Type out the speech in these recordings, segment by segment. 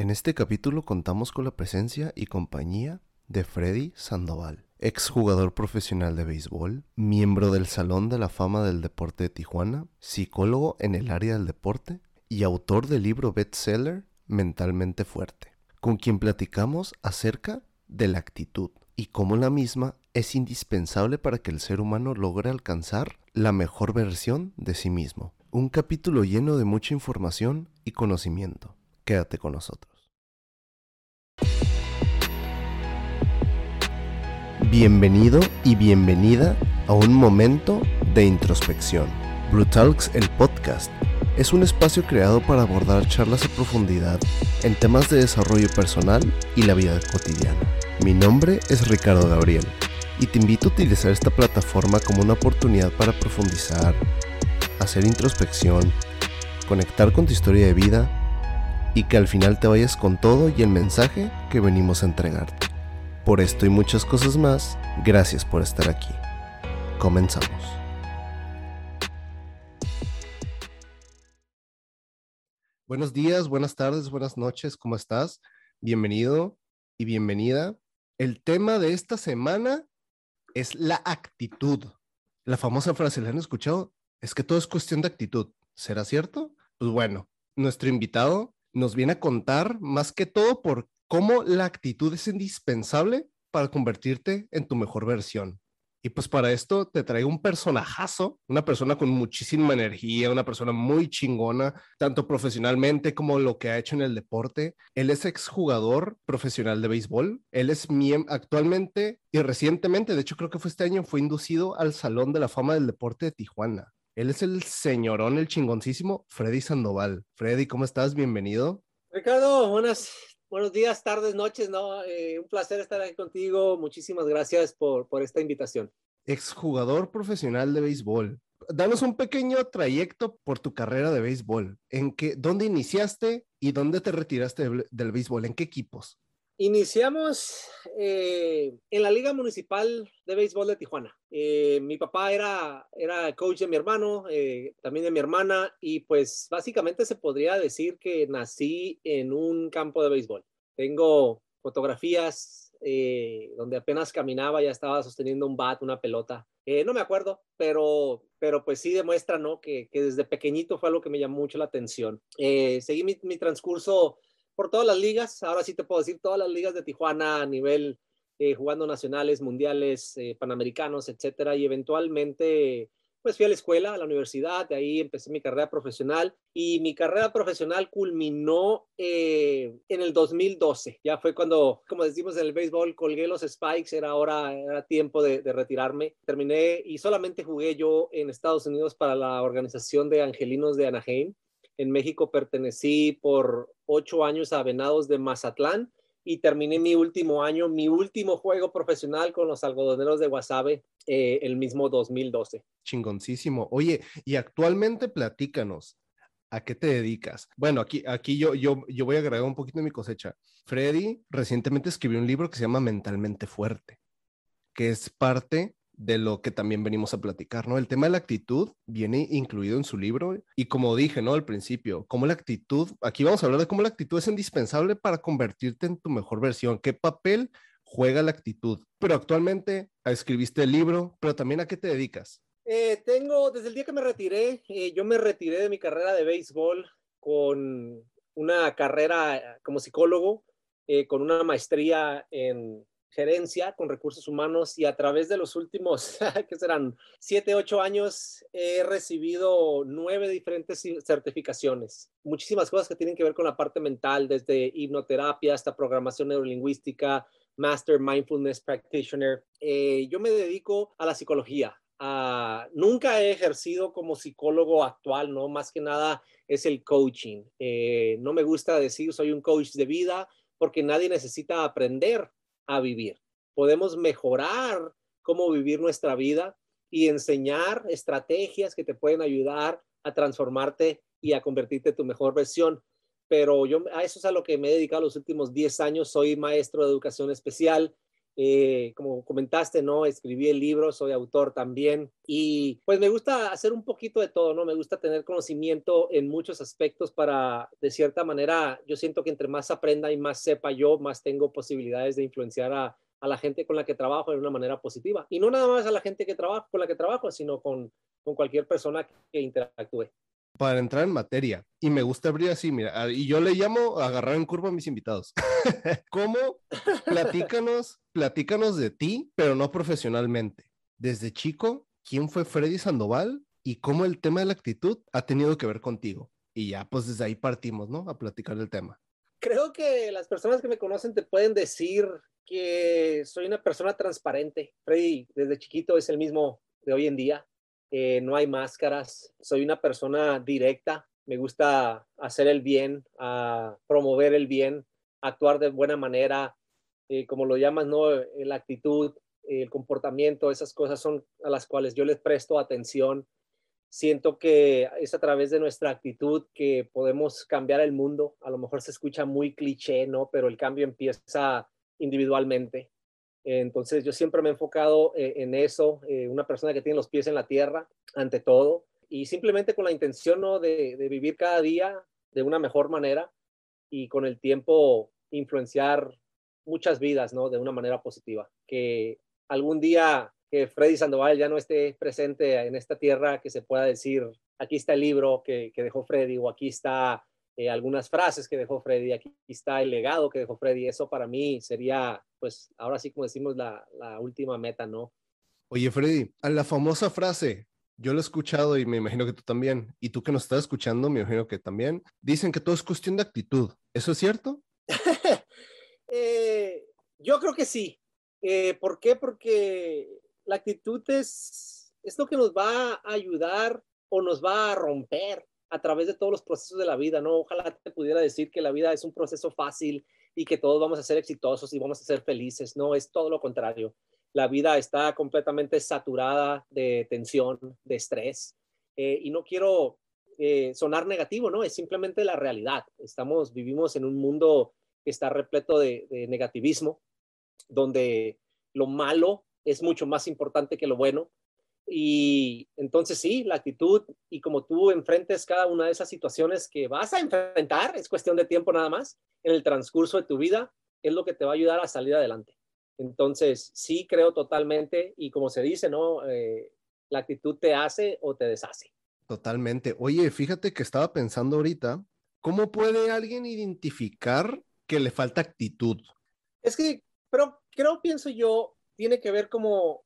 En este capítulo contamos con la presencia y compañía de Freddy Sandoval, exjugador profesional de béisbol, miembro del Salón de la Fama del Deporte de Tijuana, psicólogo en el área del deporte y autor del libro bestseller Mentalmente Fuerte, con quien platicamos acerca de la actitud y cómo la misma es indispensable para que el ser humano logre alcanzar la mejor versión de sí mismo. Un capítulo lleno de mucha información y conocimiento. Quédate con nosotros. Bienvenido y bienvenida a un momento de introspección. Brutalks, el podcast, es un espacio creado para abordar charlas a profundidad en temas de desarrollo personal y la vida cotidiana. Mi nombre es Ricardo Gabriel y te invito a utilizar esta plataforma como una oportunidad para profundizar, hacer introspección, conectar con tu historia de vida y que al final te vayas con todo y el mensaje que venimos a entregarte. Por esto y muchas cosas más, gracias por estar aquí. Comenzamos. Buenos días, buenas tardes, buenas noches, ¿cómo estás? Bienvenido y bienvenida. El tema de esta semana es la actitud. La famosa frase, ¿la han escuchado? Es que todo es cuestión de actitud. ¿Será cierto? Pues bueno, nuestro invitado nos viene a contar más que todo por cómo la actitud es indispensable para convertirte en tu mejor versión. Y pues para esto te traigo un personajazo, una persona con muchísima energía, una persona muy chingona, tanto profesionalmente como lo que ha hecho en el deporte. Él es exjugador profesional de béisbol. Él es actualmente y recientemente, de hecho creo que fue este año, fue inducido al Salón de la Fama del Deporte de Tijuana. Él es el señorón, el chingoncísimo Freddy Sandoval. Freddy, ¿cómo estás? Bienvenido. Ricardo, buenas Buenos días, tardes, noches, ¿no? Eh, un placer estar aquí contigo. Muchísimas gracias por, por esta invitación. Exjugador profesional de béisbol. Danos un pequeño trayecto por tu carrera de béisbol. ¿En qué, dónde iniciaste y dónde te retiraste del béisbol? ¿En qué equipos? Iniciamos eh, en la Liga Municipal de Béisbol de Tijuana. Eh, mi papá era, coach de mi hermano, eh, también de mi hermana, y pues básicamente se podría decir que nací en un campo de béisbol. Tengo fotografías donde apenas caminaba, ya estaba sosteniendo un bat, una pelota. no me acuerdo, pero, pero pues sí demuestra ¿no? que, desde pequeñito fue algo que me llamó mucho la atención. seguí mi transcurso por todas las ligas, ahora sí te puedo decir, todas las ligas de Tijuana a nivel eh, jugando nacionales, mundiales, eh, panamericanos, etcétera, y eventualmente pues fui a la escuela, a la universidad, de ahí empecé mi carrera profesional y mi carrera profesional culminó eh, en el 2012. Ya fue cuando, como decimos en el béisbol, colgué los spikes, era ahora era tiempo de, retirarme. Terminé y solamente jugué yo en Estados Unidos para la organización de Angelinos de Anaheim. En México pertenecí por ocho años a Venados de Mazatlán y terminé mi último año, mi último juego profesional con los algodoneros de Guasave eh, el mismo 2012. Chingoncísimo. Oye, y actualmente platícanos, ¿a qué te dedicas? Bueno, aquí, aquí yo, yo, yo voy a agregar un poquito de mi cosecha. Freddy recientemente escribió un libro que se llama Mentalmente Fuerte, que es parte de lo que también venimos a platicar, ¿no? El tema de la actitud viene incluido en su libro y como dije, ¿no? Al principio, cómo la actitud, aquí vamos a hablar de cómo la actitud es indispensable para convertirte en tu mejor versión, qué papel juega la actitud. Pero actualmente escribiste el libro, pero también a qué te dedicas. Eh, tengo, desde el día que me retiré, eh, yo me retiré de mi carrera de béisbol con una carrera como psicólogo, eh, con una maestría en gerencia con recursos humanos y a través de los últimos, que serán? Siete, ocho años, he recibido nueve diferentes certificaciones. Muchísimas cosas que tienen que ver con la parte mental, desde hipnoterapia hasta programación neurolingüística, Master Mindfulness Practitioner. Eh, yo me dedico a la psicología. nunca he ejercido como psicólogo actual, ¿no? Más que nada es el coaching. Eh, no me gusta decir soy un coach de vida porque nadie necesita aprender a vivir. Podemos mejorar cómo vivir nuestra vida y enseñar estrategias que te pueden ayudar a transformarte y a convertirte en tu mejor versión. Pero yo a eso es a lo que me he dedicado los últimos 10 años. Soy maestro de educación especial Eh, como comentaste, ¿no? Escribí el libro, soy autor también y pues me gusta hacer un poquito de todo, ¿no? Me gusta tener conocimiento en muchos aspectos para, de cierta manera, yo siento que entre más aprenda y más sepa yo, más tengo posibilidades de influenciar a, a la gente con la que trabajo de una manera positiva. Y no nada más a la gente que trabajo, con la que trabajo, sino con, con cualquier persona que interactúe para entrar en materia. Y me gusta abrir así, mira, ah, y yo le llamo agarrar en curva a mis invitados. ¿Cómo? Platícanos, platícanos de ti, pero no profesionalmente. Desde chico, ¿quién fue Freddy Sandoval y cómo el tema de la actitud ha tenido que ver contigo? Y ya, pues desde ahí partimos, ¿no? A platicar el tema. Creo que las personas que me conocen te pueden decir que soy una persona transparente. Freddy desde chiquito es el mismo de hoy en día. Eh, no hay máscaras, soy una persona directa, me gusta hacer el bien, a promover el bien, actuar de buena manera, eh, como lo llamas, ¿no? Eh, la actitud, el comportamiento, esas cosas son a las cuales yo les presto atención. Siento que es a través de nuestra actitud que podemos cambiar el mundo. A lo mejor se escucha muy cliché, ¿no? Pero el cambio empieza individualmente. Entonces yo siempre me he enfocado eh, en eso, eh, una persona que tiene los pies en la tierra ante todo y simplemente con la intención ¿no? de, vivir cada día de una mejor manera y con el tiempo influenciar muchas vidas ¿no? de una manera positiva. Que algún día que Freddy Sandoval ya no esté presente en esta tierra, que se pueda decir, aquí está el libro que, que dejó Freddy o aquí está eh, algunas frases que dejó Freddy, aquí está el legado que dejó Freddy, eso para mí sería, pues ahora sí como decimos, la, la última meta, ¿no? Oye, Freddy, a la famosa frase, yo lo he escuchado y me imagino que tú también, y tú que nos estás escuchando, me imagino que también, dicen que todo es cuestión de actitud, ¿eso es cierto? eh, yo creo que sí. Eh, ¿Por qué? Porque la actitud es, es lo que nos va a ayudar o nos va a romper a través de todos los procesos de la vida, ¿no? Ojalá te pudiera decir que la vida es un proceso fácil y que todos vamos a ser exitosos y vamos a ser felices, no, es todo lo contrario. La vida está completamente saturada de tensión, de estrés, eh, y no quiero eh, sonar negativo, ¿no? Es simplemente la realidad. Estamos, vivimos en un mundo que está repleto de negativismo, donde lo malo es mucho más importante que lo bueno, y entonces sí, la actitud y como tú enfrentes cada una de esas situaciones que vas a enfrentar, es cuestión de tiempo nada más, en el transcurso de tu vida, es lo que te va a ayudar a salir adelante. Entonces, sí creo totalmente y como se dice, ¿no? Eh, la actitud te hace o te deshace. Totalmente. Oye, fíjate que estaba pensando ahorita, ¿cómo puede alguien identificar que le falta actitud? Es que, pero creo, pienso yo, tiene que ver como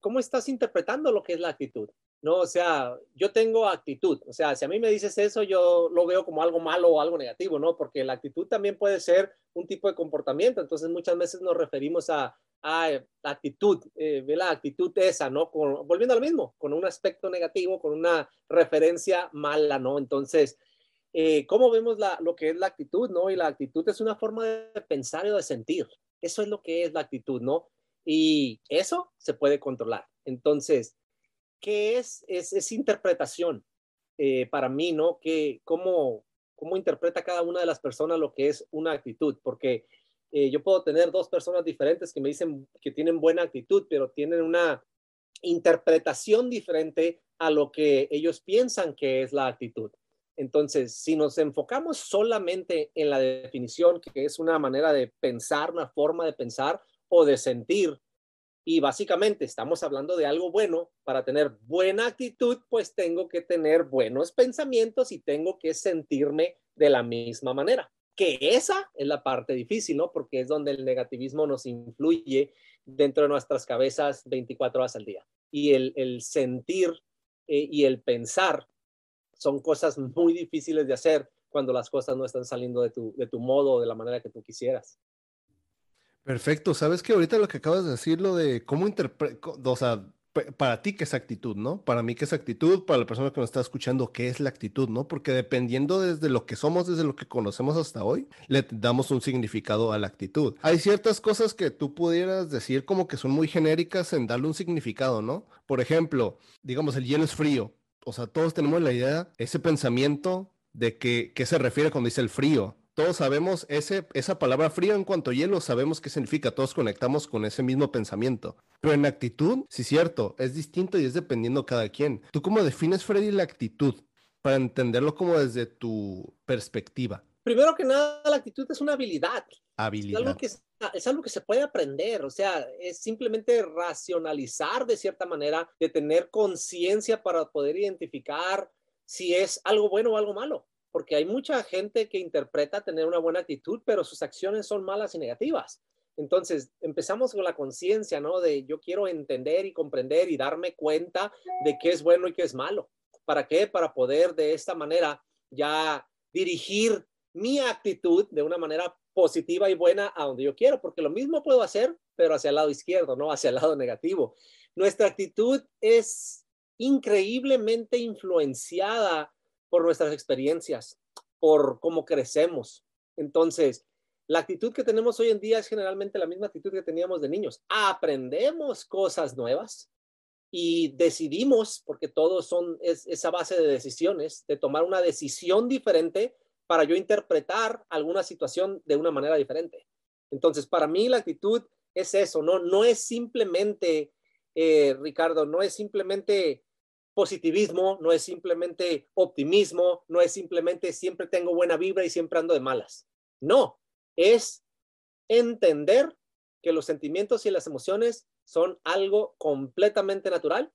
cómo estás interpretando lo que es la actitud. No, o sea, yo tengo actitud. O sea, si a mí me dices eso, yo lo veo como algo malo o algo negativo, ¿no? Porque la actitud también puede ser un tipo de comportamiento. Entonces, muchas veces nos referimos a, a la actitud, eh, la actitud esa, ¿no? volviendo al mismo, con un aspecto negativo, con una referencia mala, ¿no? Entonces, eh, ¿cómo vemos la, lo que es la actitud, ¿no? Y la actitud es una forma de pensar y de sentir. Eso es lo que es la actitud, ¿no? Y eso se puede controlar. Entonces, ¿qué es? Es, interpretación eh, para mí, ¿no? Que, cómo, ¿Cómo interpreta cada una de las personas lo que es una actitud? Porque eh, yo puedo tener dos personas diferentes que me dicen que tienen buena actitud, pero tienen una interpretación diferente a lo que ellos piensan que es la actitud. Entonces, si nos enfocamos solamente en la definición, que es una manera de pensar, una forma de pensar, o de sentir. Y básicamente estamos hablando de algo bueno. Para tener buena actitud, pues tengo que tener buenos pensamientos y tengo que sentirme de la misma manera. Que esa es la parte difícil, ¿no? Porque es donde el negativismo nos influye dentro de nuestras cabezas 24 horas al día. Y el, sentir eh, y el pensar son cosas muy difíciles de hacer cuando las cosas no están saliendo de tu, de tu modo o de la manera que tú quisieras. Perfecto. Sabes que ahorita lo que acabas de decir, lo de cómo interpreta, o sea, para ti qué es actitud, ¿no? Para mí qué es actitud, para la persona que nos está escuchando qué es la actitud, ¿no? Porque dependiendo desde lo que somos, desde lo que conocemos hasta hoy, le damos un significado a la actitud. Hay ciertas cosas que tú pudieras decir como que son muy genéricas en darle un significado, ¿no? Por ejemplo, digamos, el hielo es frío. O sea, todos tenemos la idea, ese pensamiento de que, qué se refiere cuando dice el frío todos sabemos ese, esa palabra frío en cuanto a hielo, sabemos qué significa, todos conectamos con ese mismo pensamiento. Pero en actitud, sí cierto, es distinto y es dependiendo cada quien. ¿Tú cómo defines, Freddy, la actitud? Para entenderlo como desde tu perspectiva. Primero que nada, la actitud es una habilidad. Habilidad. Es algo que, es algo que se puede aprender, o sea, es simplemente racionalizar de cierta manera, de tener conciencia para poder identificar si es algo bueno o algo malo porque hay mucha gente que interpreta tener una buena actitud, pero sus acciones son malas y negativas. Entonces, empezamos con la conciencia, ¿no? De yo quiero entender y comprender y darme cuenta de qué es bueno y qué es malo. ¿Para qué? Para poder de esta manera ya dirigir mi actitud de una manera positiva y buena a donde yo quiero, porque lo mismo puedo hacer, pero hacia el lado izquierdo, no hacia el lado negativo. Nuestra actitud es increíblemente influenciada por nuestras experiencias, por cómo crecemos. Entonces, la actitud que tenemos hoy en día es generalmente la misma actitud que teníamos de niños. Aprendemos cosas nuevas y decidimos, porque todos son esa base de decisiones, de tomar una decisión diferente para yo interpretar alguna situación de una manera diferente. Entonces, para mí la actitud es eso, no, no es simplemente, eh, Ricardo, no es simplemente positivismo, no es simplemente optimismo, no es simplemente siempre tengo buena vibra y siempre ando de malas. No, es entender que los sentimientos y las emociones son algo completamente natural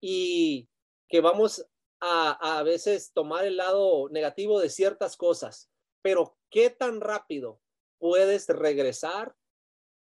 y que vamos a, a veces tomar el lado negativo de ciertas cosas, pero ¿qué tan rápido puedes regresar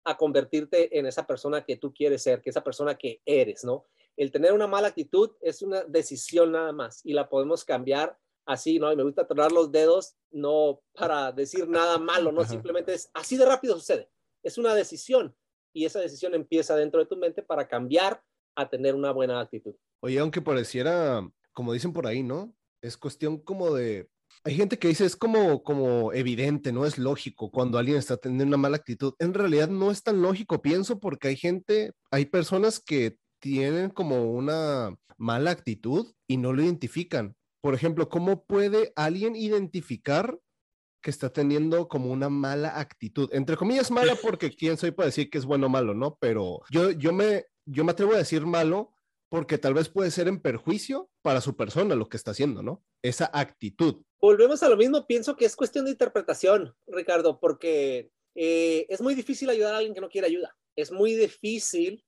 a convertirte en esa persona que tú quieres ser, que esa persona que eres, ¿no? El tener una mala actitud es una decisión nada más y la podemos cambiar así, ¿no? Y me gusta tornar los dedos, no para decir nada malo, no, simplemente es así de rápido sucede. Es una decisión y esa decisión empieza dentro de tu mente para cambiar a tener una buena actitud. Oye, aunque pareciera, como dicen por ahí, ¿no? Es cuestión como de hay gente que dice es como, como evidente, no es lógico cuando alguien está teniendo una mala actitud. En realidad no es tan lógico, pienso, porque hay gente, hay personas que tienen como una mala actitud y no lo identifican. Por ejemplo, ¿cómo puede alguien identificar que está teniendo como una mala actitud? Entre comillas, mala porque quién soy para decir que es bueno o malo, ¿no? Pero yo, yo, me, yo me atrevo a decir malo porque tal vez puede ser en perjuicio para su persona lo que está haciendo, ¿no? Esa actitud. Volvemos a lo mismo, pienso que es cuestión de interpretación, Ricardo, porque eh, es muy difícil ayudar a alguien que no quiere ayuda. Es muy difícil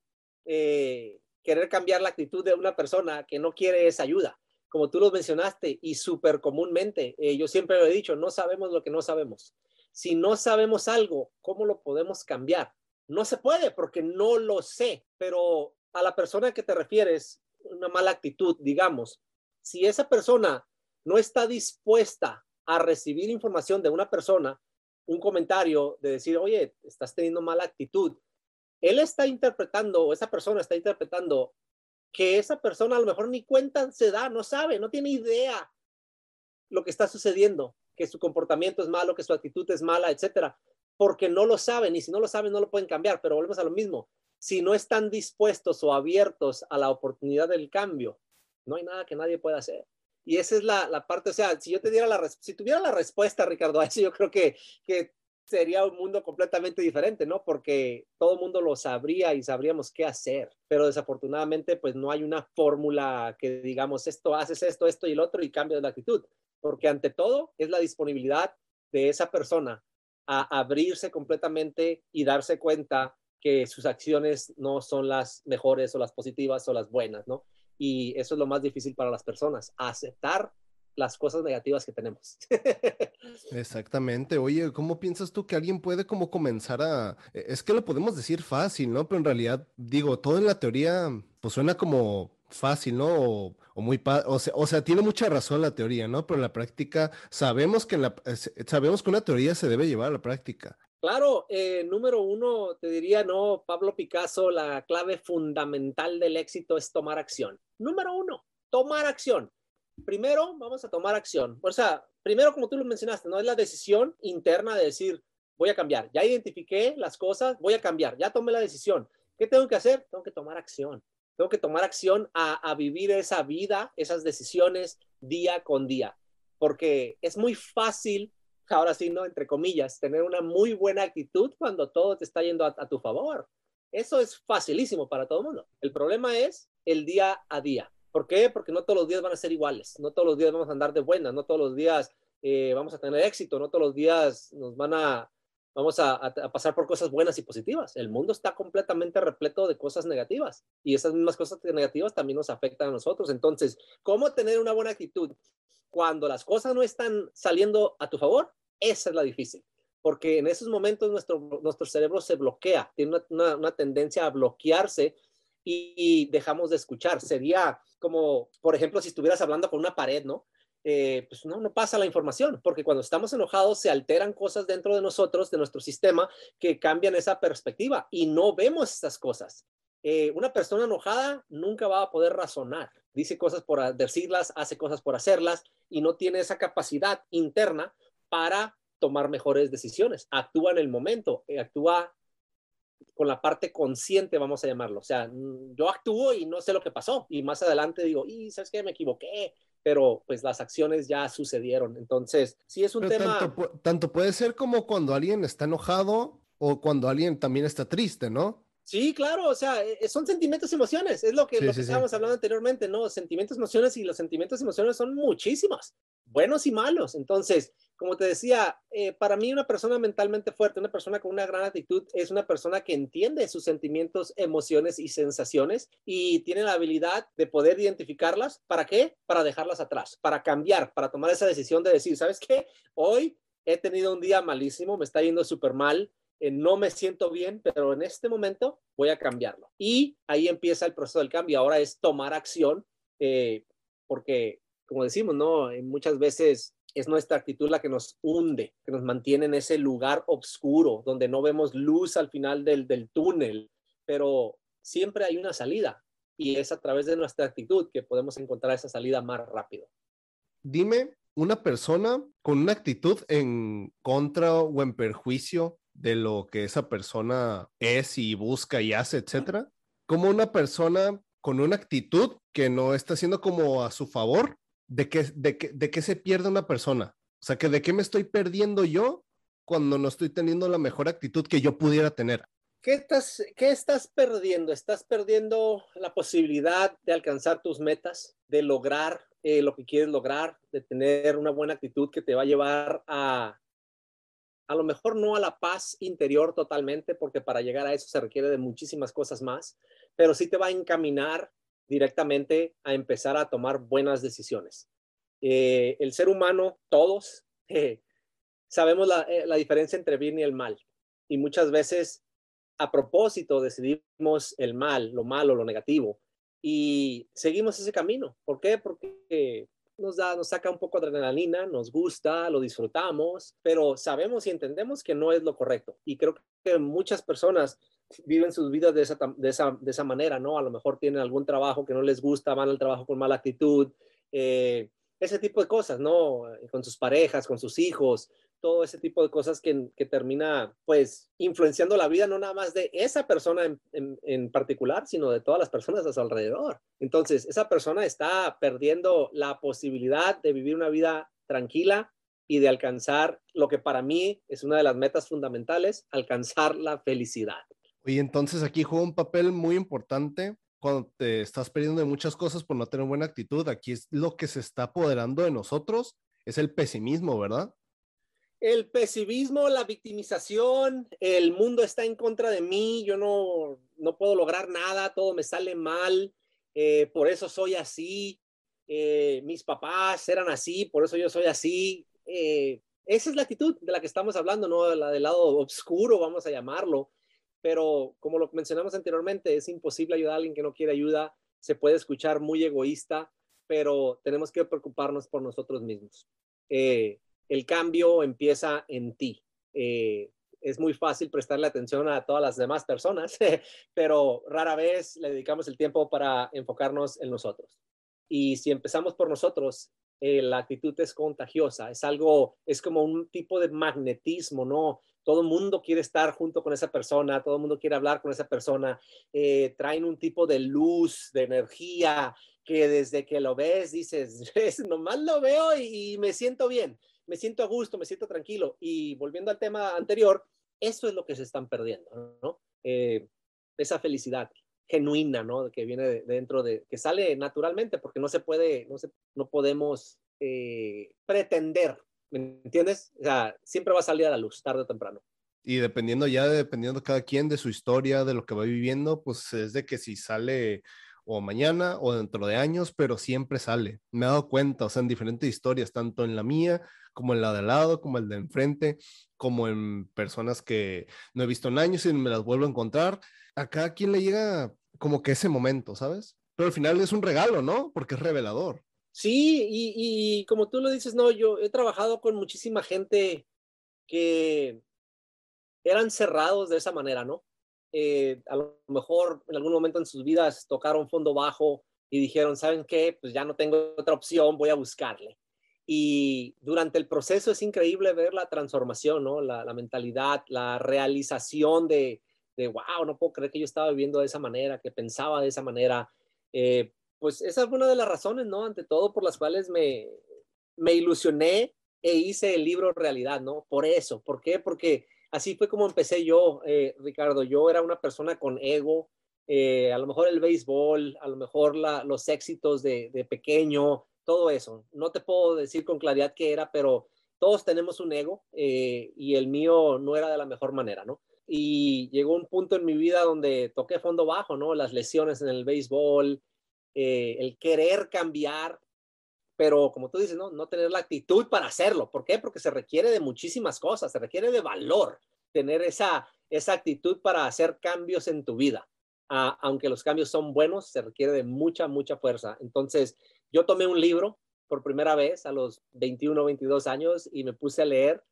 eh, querer cambiar la actitud de una persona que no quiere esa ayuda. Como tú lo mencionaste y súper comúnmente, eh, yo siempre lo he dicho, no sabemos lo que no sabemos. Si no sabemos algo, ¿cómo lo podemos cambiar? No se puede porque no lo sé, pero a la persona que te refieres, una mala actitud, digamos, si esa persona no está dispuesta a recibir información de una persona, un comentario de decir, oye, estás teniendo mala actitud, él está interpretando, o esa persona está interpretando que esa persona a lo mejor ni cuenta se da, no sabe, no tiene idea lo que está sucediendo, que su comportamiento es malo, que su actitud es mala, etcétera, porque no lo saben y si no lo saben no lo pueden cambiar, pero volvemos a lo mismo. Si no están dispuestos o abiertos a la oportunidad del cambio, no hay nada que nadie pueda hacer. Y esa es la, parte, o sea, si yo te diera la, si tuviera la respuesta, Ricardo, a eso yo creo que, que sería un mundo completamente diferente, ¿no? Porque todo el mundo lo sabría y sabríamos qué hacer, pero desafortunadamente pues no hay una fórmula que digamos esto, haces esto, esto y el otro y cambias la actitud, porque ante todo es la disponibilidad de esa persona a abrirse completamente y darse cuenta que sus acciones no son las mejores o las positivas o las buenas, ¿no? Y eso es lo más difícil para las personas, aceptar las cosas negativas que tenemos. Exactamente. Oye, ¿cómo piensas tú que alguien puede como comenzar a... E, es que lo podemos decir fácil, ¿no? Pero en realidad, digo, todo en la teoría, pues suena como fácil, ¿no? O, muy... O sea, o sea, tiene mucha razón la teoría, ¿no? Pero en la práctica sabemos que, en la, sabemos que una teoría se debe llevar a la práctica. Claro, eh, número uno, te diría, no, Pablo Picasso, la clave fundamental del éxito es tomar acción. Número uno, tomar acción primero vamos a tomar acción. O sea, primero, como tú lo mencionaste, no es la decisión interna de decir, voy a cambiar. Ya identifiqué las cosas, voy a cambiar. Ya tomé la decisión. ¿Qué tengo que hacer? Tengo que tomar acción. Tengo que tomar acción a, vivir esa vida, esas decisiones día con día. Porque es muy fácil ahora sí, ¿no? Entre comillas, tener una muy buena actitud cuando todo te está yendo a, a tu favor. Eso es facilísimo para todo el mundo. El problema es el día a día. ¿Por qué? Porque no todos los días van a ser iguales, no todos los días vamos a andar de buena, no todos los días eh, vamos a tener éxito, no todos los días nos van a, vamos a, a, pasar por cosas buenas y positivas. El mundo está completamente repleto de cosas negativas y esas mismas cosas negativas también nos afectan a nosotros. Entonces, ¿cómo tener una buena actitud cuando las cosas no están saliendo a tu favor? Esa es la difícil, porque en esos momentos nuestro, nuestro cerebro se bloquea, tiene una, una, una tendencia a bloquearse y, dejamos de escuchar. Sería como, por ejemplo, si estuvieras hablando con una pared, ¿no? Eh, pues no, no pasa la información, porque cuando estamos enojados se alteran cosas dentro de nosotros, de nuestro sistema, que cambian esa perspectiva y no vemos estas cosas. Eh, una persona enojada nunca va a poder razonar, dice cosas por decirlas, hace cosas por hacerlas y no tiene esa capacidad interna para tomar mejores decisiones. Actúa en el momento, eh, actúa con la parte consciente, vamos a llamarlo. O sea, mm, yo actúo y no sé lo que pasó y más adelante digo, y sabes qué, me equivoqué, pero pues las acciones ya sucedieron. Entonces, sí es un pero tema... Tanto, tanto, puede ser como cuando alguien está enojado o cuando alguien también está triste, ¿no? Sí, claro, o sea, e, son sentimientos y emociones, es lo que, sí, lo que sí, estábamos sí. hablando anteriormente, ¿no? Sentimientos, emociones y los sentimientos y emociones son muchísimos, buenos y malos. Entonces, como te decía, eh, para mí una persona mentalmente fuerte, una persona con una gran actitud, es una persona que entiende sus sentimientos, emociones y sensaciones y tiene la habilidad de poder identificarlas. ¿Para qué? Para dejarlas atrás, para cambiar, para tomar esa decisión de decir, ¿sabes qué? Hoy he tenido un día malísimo, me está yendo súper mal, no me siento bien, pero en este momento voy a cambiarlo. Y ahí empieza el proceso del cambio. Ahora es tomar acción, eh, porque, como decimos, ¿no? Muchas veces es nuestra actitud la que nos hunde, que nos mantiene en ese lugar oscuro, donde no vemos luz al final del, del túnel, pero siempre hay una salida y es a través de nuestra actitud que podemos encontrar esa salida más rápido. Dime, una persona con una actitud en contra o en perjuicio de lo que esa persona es y busca y hace, etcétera, como una persona con una actitud que no está haciendo como a su favor, de qué, de, qué, de qué se pierde una persona. O sea, que de qué me estoy perdiendo yo cuando no estoy teniendo la mejor actitud que yo pudiera tener. ¿Qué estás, ¿Qué estás perdiendo? Estás perdiendo la posibilidad de alcanzar tus metas, de lograr eh, lo que quieres lograr, de tener una buena actitud que te va a llevar a, a lo mejor no a la paz interior totalmente, porque para llegar a eso se requiere de muchísimas cosas más, pero sí te va a encaminar directamente a empezar a tomar buenas decisiones. Eh, el ser humano, todos, eh, sabemos la, eh, la, diferencia entre bien y el mal. Y muchas veces, a propósito, decidimos el mal, lo malo, lo negativo. Y seguimos ese camino. ¿Por qué? Porque nos, da, nos saca un poco de adrenalina, nos gusta, lo disfrutamos, pero sabemos y entendemos que no es lo correcto. Y creo que muchas personas viven sus vidas de esa, de esa, de esa manera, ¿no? A lo mejor tienen algún trabajo que no les gusta, van al trabajo con mala actitud, eh, ese tipo de cosas, ¿no? Con sus parejas, con sus hijos, todo ese tipo de cosas que, termina, pues, influenciando la vida no nada más de esa persona en, en, en, particular, sino de todas las personas a su alrededor. Entonces, esa persona está perdiendo la posibilidad de vivir una vida tranquila y de alcanzar lo que para mí es una de las metas fundamentales, alcanzar la felicidad. Y entonces aquí juega un papel muy importante cuando te estás perdiendo de muchas cosas por no tener buena actitud. Aquí es lo que se está apoderando de nosotros, es el pesimismo, ¿verdad? El pesimismo, la victimización, el mundo está en contra de mí, yo no, no puedo lograr nada, todo me sale mal, eh, por eso soy así, eh, mis papás eran así, por eso yo soy así. Eh, esa es la actitud de la que estamos hablando, ¿no? La del lado oscuro, vamos a llamarlo pero como lo mencionamos anteriormente, es imposible ayudar a alguien que no quiere ayuda, se puede escuchar muy egoísta, pero tenemos que preocuparnos por nosotros mismos. Eh, el cambio empieza en ti. Eh, es muy fácil prestarle atención a todas las demás personas, pero rara vez le dedicamos el tiempo para enfocarnos en nosotros. Y si empezamos por nosotros, eh, la actitud es contagiosa, es algo, es como un tipo de magnetismo, ¿no? todo el mundo quiere estar junto con esa persona, todo el mundo quiere hablar con esa persona, eh, traen un tipo de luz, de energía, que desde que lo ves dices, nomás lo veo y, y, me siento bien, me siento a gusto, me siento tranquilo. Y volviendo al tema anterior, eso es lo que se están perdiendo, ¿no? Eh, esa felicidad genuina, ¿no? Que viene de, dentro de, que sale naturalmente, porque no se puede, no, se, no podemos eh, pretender, ¿me entiendes? O sea, siempre va a salir a la luz, tarde o temprano. Y dependiendo ya, dependiendo cada quien de su historia, de lo que va viviendo, pues es de que si sale o mañana o dentro de años, pero siempre sale. Me he dado cuenta, o sea, en diferentes historias, tanto en la mía como en la de al lado, como el de enfrente, como en personas que no he visto en años y me las vuelvo a encontrar. A cada quien le llega como que ese momento, ¿sabes? Pero al final es un regalo, ¿no? Porque es revelador. Sí, y, y como tú lo dices, no, yo he trabajado con muchísima gente que eran cerrados de esa manera, ¿no? Eh, a lo mejor en algún momento en sus vidas tocaron fondo bajo y dijeron, ¿saben qué? Pues ya no tengo otra opción, voy a buscarle. Y durante el proceso es increíble ver la transformación, ¿no? La, mentalidad, la realización de, de, wow, no puedo creer que yo estaba viviendo de esa manera, que pensaba de esa manera. Eh, pues esa es una de las razones, ¿no? Ante todo, por las cuales me, me ilusioné e hice el libro realidad, ¿no? Por eso. ¿Por qué? Porque así fue como empecé yo, eh, Ricardo. Yo era una persona con ego, eh, a lo mejor el béisbol, a lo mejor los éxitos de, pequeño, todo eso. No te puedo decir con claridad qué era, pero todos tenemos un ego eh, y el mío no era de la mejor manera, ¿no? Y llegó un punto en mi vida donde toqué fondo bajo, ¿no? Las lesiones en el béisbol, el querer cambiar, pero como tú dices, ¿no? no tener la actitud para hacerlo. ¿Por qué? Porque se requiere de muchísimas cosas, se requiere de valor, tener esa, esa actitud para hacer cambios en tu vida. Ah, aunque los cambios son buenos, se requiere de mucha, mucha fuerza. Entonces, yo tomé un libro por primera vez a los 21, 22 años y me puse a leer,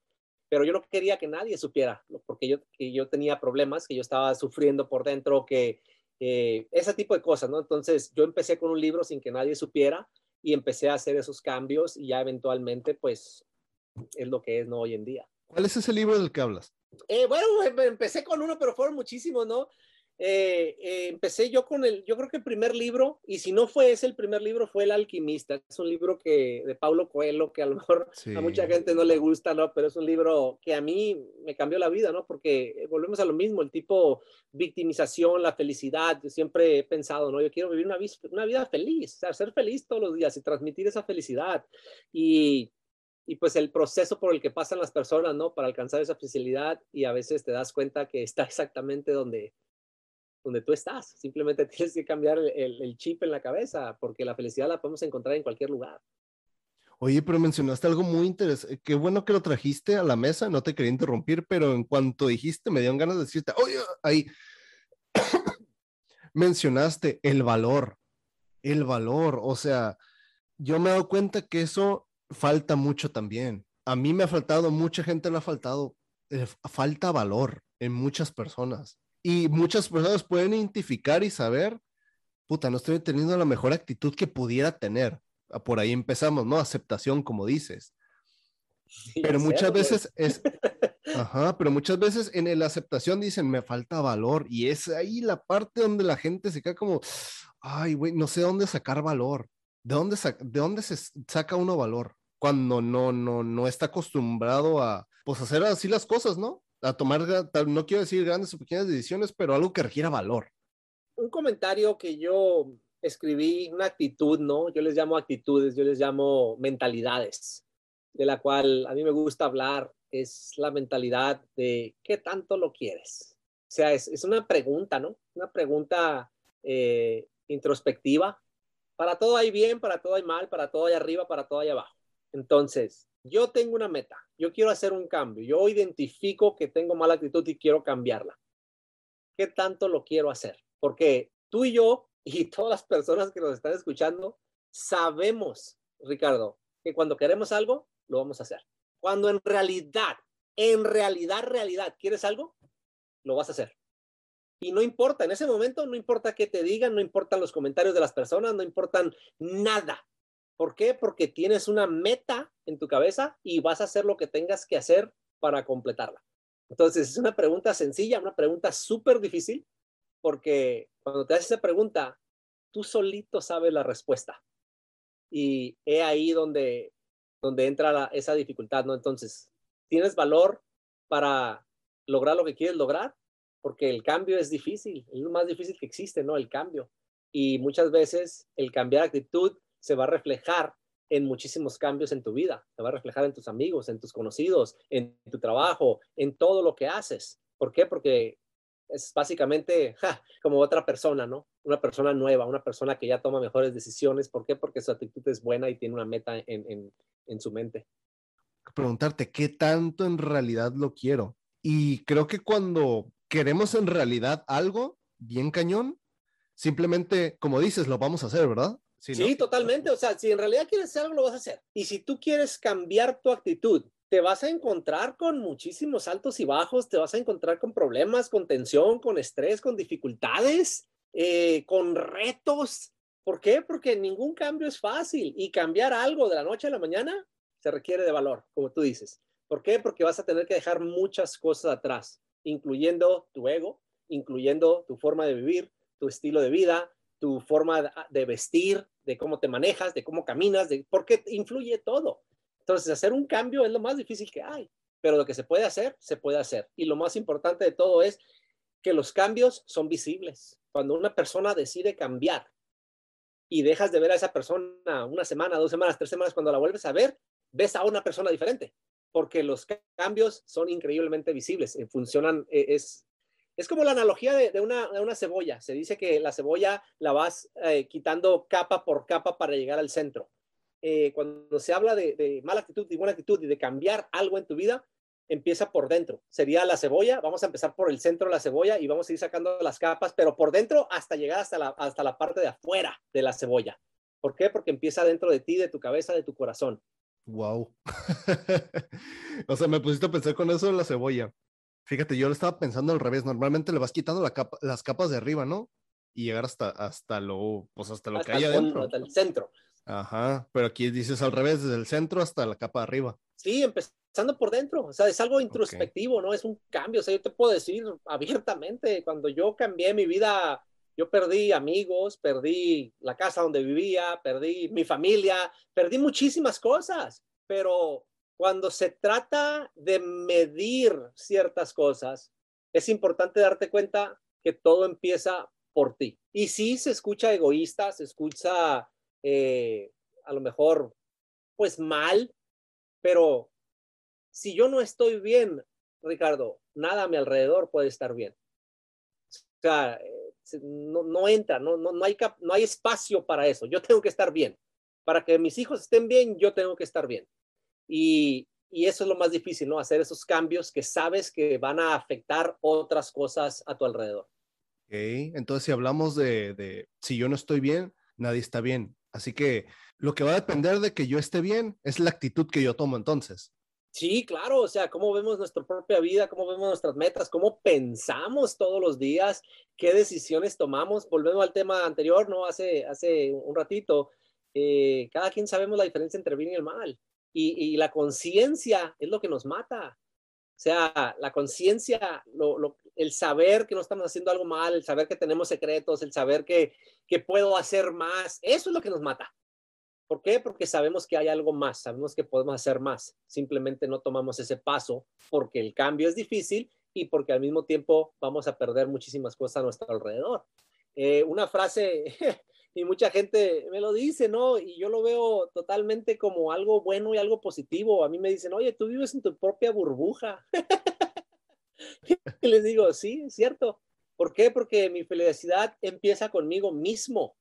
pero yo no quería que nadie supiera, porque yo, que yo tenía problemas, que yo estaba sufriendo por dentro, que eh, ese tipo de cosas, ¿no? Entonces, yo empecé con un libro sin que nadie supiera y empecé a hacer esos cambios y ya eventualmente pues es lo que es no hoy en día. ¿Cuál es ese libro del que hablas? Eh, bueno, em, empecé con uno, pero fueron muchísimos, ¿no? Eh, eh, empecé yo con el, yo creo que el primer libro, y si no fue ese el primer libro, fue El Alquimista. Es un libro que, de Paulo Coelho, que a lo mejor a mucha gente no le gusta, ¿no? Pero es un libro que a mí me cambió la vida, ¿no? Porque volvemos a lo mismo, el tipo victimización, la felicidad. Yo siempre he pensado, ¿no? Yo quiero vivir una, una vida feliz, o sea, ser feliz todos los días y transmitir esa felicidad. Y, y pues el proceso por el que pasan las personas, ¿no? Para alcanzar esa felicidad y a veces te das cuenta que está exactamente donde donde tú estás. Simplemente tienes que cambiar el, chip en la cabeza, porque la felicidad la podemos encontrar en cualquier lugar. Oye, pero mencionaste algo muy interesante. Qué bueno que lo trajiste a la mesa. No te quería interrumpir, pero en cuanto dijiste, me dieron ganas de decirte, oye, ahí mencionaste el valor, el valor. O sea, yo me he dado cuenta que eso falta mucho también. A mí me ha faltado, mucha gente le ha faltado, eh, falta valor en muchas personas. Y muchas personas pueden identificar y saber, puta, no estoy teniendo la mejor actitud que pudiera tener. Ah, por ahí empezamos, ¿no? Aceptación, como dices. pero muchas veces es, ajá, pero muchas veces en la aceptación dicen, me falta valor. Y es ahí la parte donde la gente se queda como, ay, güey, no sé dónde sacar valor. ¿De dónde, ¿De dónde se saca uno valor? Cuando no, no, no está acostumbrado a, pues, hacer así las cosas, ¿no? A tomar, no quiero decir grandes o pequeñas decisiones, pero algo que requiera valor. Un comentario que yo escribí, una actitud, ¿no? Yo les llamo actitudes, yo les llamo mentalidades, de la cual a mí me gusta hablar, es la mentalidad de qué tanto lo quieres. O sea, es, es una pregunta, ¿no? Una pregunta eh, introspectiva. Para todo hay bien, para todo hay mal, para todo hay arriba, para todo hay abajo. Entonces, yo tengo una meta, yo quiero hacer un cambio, yo identifico que tengo mala actitud y quiero cambiarla. ¿Qué tanto lo quiero hacer? Porque tú y yo y todas las personas que nos están escuchando sabemos, Ricardo, que cuando queremos algo, lo vamos a hacer. Cuando en realidad, en realidad, realidad, quieres algo, lo vas a hacer. Y no importa, en ese momento no importa qué te digan, no importan los comentarios de las personas, no importan nada. ¿Por qué? Porque tienes una meta en tu cabeza y vas a hacer lo que tengas que hacer para completarla. Entonces, es una pregunta sencilla, una pregunta súper difícil, porque cuando te haces esa pregunta, tú solito sabes la respuesta. Y he ahí donde donde entra esa dificultad, ¿no? Entonces, ¿tienes valor para lograr lo que quieres lograr? Porque el cambio es difícil, es lo más difícil que existe, ¿no? El cambio. Y muchas veces el cambiar actitud se va a reflejar en muchísimos cambios en tu vida. Se va a reflejar en tus amigos, en tus conocidos, en tu trabajo, en todo lo que haces. ¿Por qué? Porque es básicamente como otra persona, ¿no? Una persona nueva, una persona que ya toma mejores decisiones. ¿Por qué? Porque su actitud es buena y tiene una meta en, en su mente. Preguntarte, ¿qué tanto en realidad lo quiero? Y creo que cuando queremos en realidad algo bien cañón, simplemente, como dices, lo vamos a hacer, ¿verdad? Sí, totalmente. O sea, si en realidad quieres hacer algo, lo vas a hacer. Y si tú quieres cambiar tu actitud, te vas a encontrar con muchísimos altos y bajos, te vas a encontrar con problemas, con tensión, con estrés, con dificultades, eh, con retos. ¿Por qué? Porque ningún cambio es fácil y cambiar algo de la noche a la mañana se requiere de valor, como tú dices. ¿Por qué? Porque vas a tener que dejar muchas cosas atrás, incluyendo tu ego, incluyendo tu forma de vivir, tu estilo de vida, tu forma de vestir, de cómo te manejas, de cómo caminas, de porque influye todo. Entonces, hacer un cambio es lo más difícil que hay, pero lo que se puede hacer, se puede hacer. Y lo más importante de todo es que los cambios son visibles. Cuando una persona decide cambiar y dejas de ver a esa persona una semana, dos semanas, tres semanas, cuando la vuelves a ver, ves a una persona diferente, porque los cambios son increíblemente visibles, eh, funcionan, eh, es, es como la analogía de, una, cebolla. Se dice que la cebolla la vas eh, quitando capa por capa para llegar al centro. Eh, cuando se habla de, mala actitud y buena actitud y de cambiar algo en tu vida, empieza por dentro. Sería la cebolla. Vamos a empezar por el centro de la cebolla y vamos a ir sacando las capas, pero por dentro hasta llegar hasta la, hasta la parte de afuera de la cebolla. ¿Por qué? Porque empieza dentro de ti, de tu cabeza, de tu corazón. Wow. o sea, me pusiste a pensar con eso de la cebolla. Fíjate, yo lo estaba pensando al revés. Normalmente le vas quitando las capas de arriba, ¿no? Y llegar hasta, hasta lo, pues hasta lo que hay adentro. Hasta el centro. Ajá, pero aquí dices al revés, desde el centro hasta la capa de arriba. Sí, empezando por dentro. O sea, es algo introspectivo, ¿no? Es un cambio. O sea, yo te puedo decir abiertamente, cuando yo cambié mi vida, yo perdí amigos, perdí la casa donde vivía, perdí mi familia, perdí muchísimas cosas, pero cuando se trata de medir ciertas cosas, es importante darte cuenta que todo empieza por ti. Y sí se escucha egoísta, se escucha eh, a lo mejor pues mal, pero si yo no estoy bien, Ricardo, nada a mi alrededor puede estar bien. O sea, eh, no, entra, no, no, no, no hay espacio para eso. Yo tengo que estar bien. Para que mis hijos estén bien, yo tengo que estar bien. Y, eso es lo más difícil, ¿no? Hacer esos cambios que sabes que van a afectar otras cosas a tu alrededor. Ok, entonces si hablamos de, de, si yo no estoy bien, nadie está bien. Así que lo que va a depender de que yo esté bien es la actitud que yo tomo entonces. Sí, claro, o sea, cómo vemos nuestra propia vida, cómo vemos nuestras metas, cómo pensamos todos los días, qué decisiones tomamos. Volvemos al tema anterior, ¿no? Hace, hace un ratito, eh, cada quien sabemos la diferencia entre bien y el mal y, la conciencia es lo que nos mata. O sea, la conciencia, el saber que no estamos haciendo algo mal, el saber que tenemos secretos, el saber que, que puedo hacer más, eso es lo que nos mata. ¿Por qué? Porque sabemos que hay algo más, sabemos que podemos hacer más. Simplemente no tomamos ese paso porque el cambio es difícil y porque al mismo tiempo vamos a perder muchísimas cosas a nuestro alrededor. Eh, una frase y mucha gente me lo dice, ¿no? Y yo lo veo totalmente como algo bueno y algo positivo. A mí me dicen, oye, tú vives en tu propia burbuja. y les digo, sí, es cierto. ¿Por qué? Porque mi felicidad empieza conmigo mismo.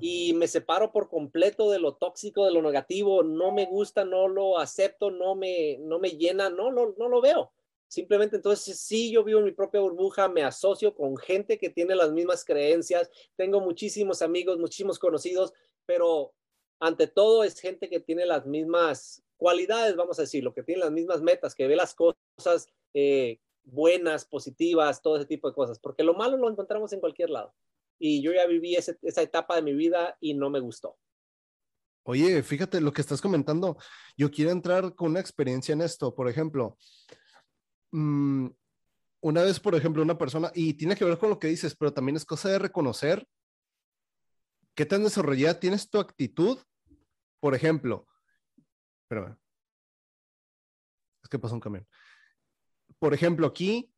Y me separo por completo de lo tóxico, de lo negativo. No me gusta, no lo acepto, no me, no me llena, no, no, no lo veo. Simplemente entonces sí, yo vivo en mi propia burbuja, me asocio con gente que tiene las mismas creencias, tengo muchísimos amigos, muchísimos conocidos, pero ante todo es gente que tiene las mismas cualidades, vamos a decirlo, que tiene las mismas metas, que ve las cosas eh, buenas, positivas, todo ese tipo de cosas, porque lo malo lo encontramos en cualquier lado. Y yo ya viví esa etapa de mi vida y no me gustó. Oye, fíjate lo que estás comentando. Yo quiero entrar con una experiencia en esto. Por ejemplo, Mm, una vez, por ejemplo, una persona, y tiene que ver con lo que dices, pero también es cosa de reconocer qué tan desarrollada tienes tu actitud. Por ejemplo, Espérame. Es que pasó un camión. Por ejemplo, aquí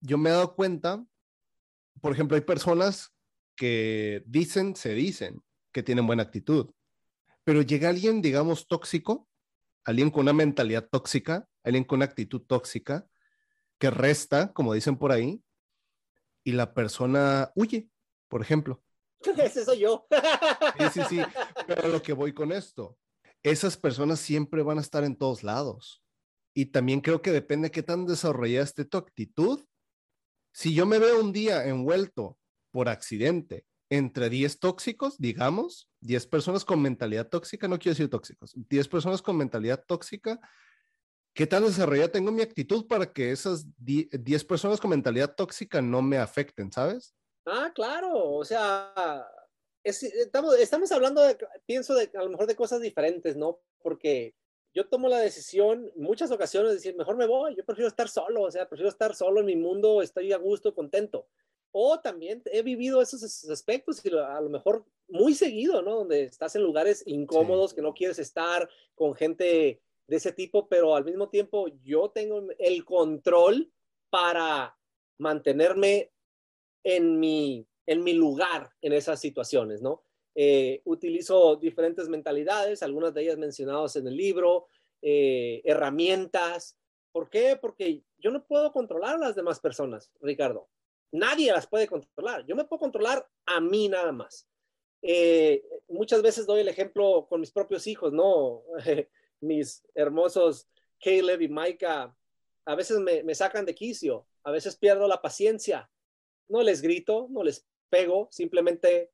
yo me he dado cuenta, por ejemplo, hay personas que dicen, se dicen que tienen buena actitud, pero llega alguien, digamos, tóxico, alguien con una mentalidad tóxica, alguien con una actitud tóxica, que resta, como dicen por ahí, y la persona huye, por ejemplo. Ese soy yo. Sí, sí, sí. Pero lo que voy con esto, esas personas siempre van a estar en todos lados. Y también creo que depende de qué tan desarrollada esté tu actitud. Si yo me veo un día envuelto por accidente entre 10 tóxicos, digamos, 10 personas con mentalidad tóxica, no quiero decir tóxicos, 10 personas con mentalidad tóxica, ¿qué tan desarrollada tengo mi actitud para que esas 10 personas con mentalidad tóxica no me afecten, sabes? Ah, claro, o sea, estamos, estamos hablando, de, pienso, de, a lo mejor de cosas diferentes, ¿no? Porque yo tomo la decisión muchas ocasiones de decir, mejor me voy, yo prefiero estar solo, o sea, prefiero estar solo en mi mundo, estoy a gusto, contento. O también he vivido esos aspectos y a lo mejor muy seguido, ¿no? Donde estás en lugares incómodos que no quieres estar con gente de ese tipo, pero al mismo tiempo yo tengo el control para mantenerme en mi, en mi lugar en esas situaciones, ¿no? Eh, utilizo diferentes mentalidades, algunas de ellas mencionadas en el libro, eh, herramientas. ¿Por qué? Porque yo no puedo controlar a las demás personas, Ricardo. Nadie las puede controlar. Yo me puedo controlar a mí nada más. Eh, muchas veces doy el ejemplo con mis propios hijos, ¿no? mis hermosos Caleb y Micah, a veces me, me sacan de quicio, a veces pierdo la paciencia. No les grito, no les pego, simplemente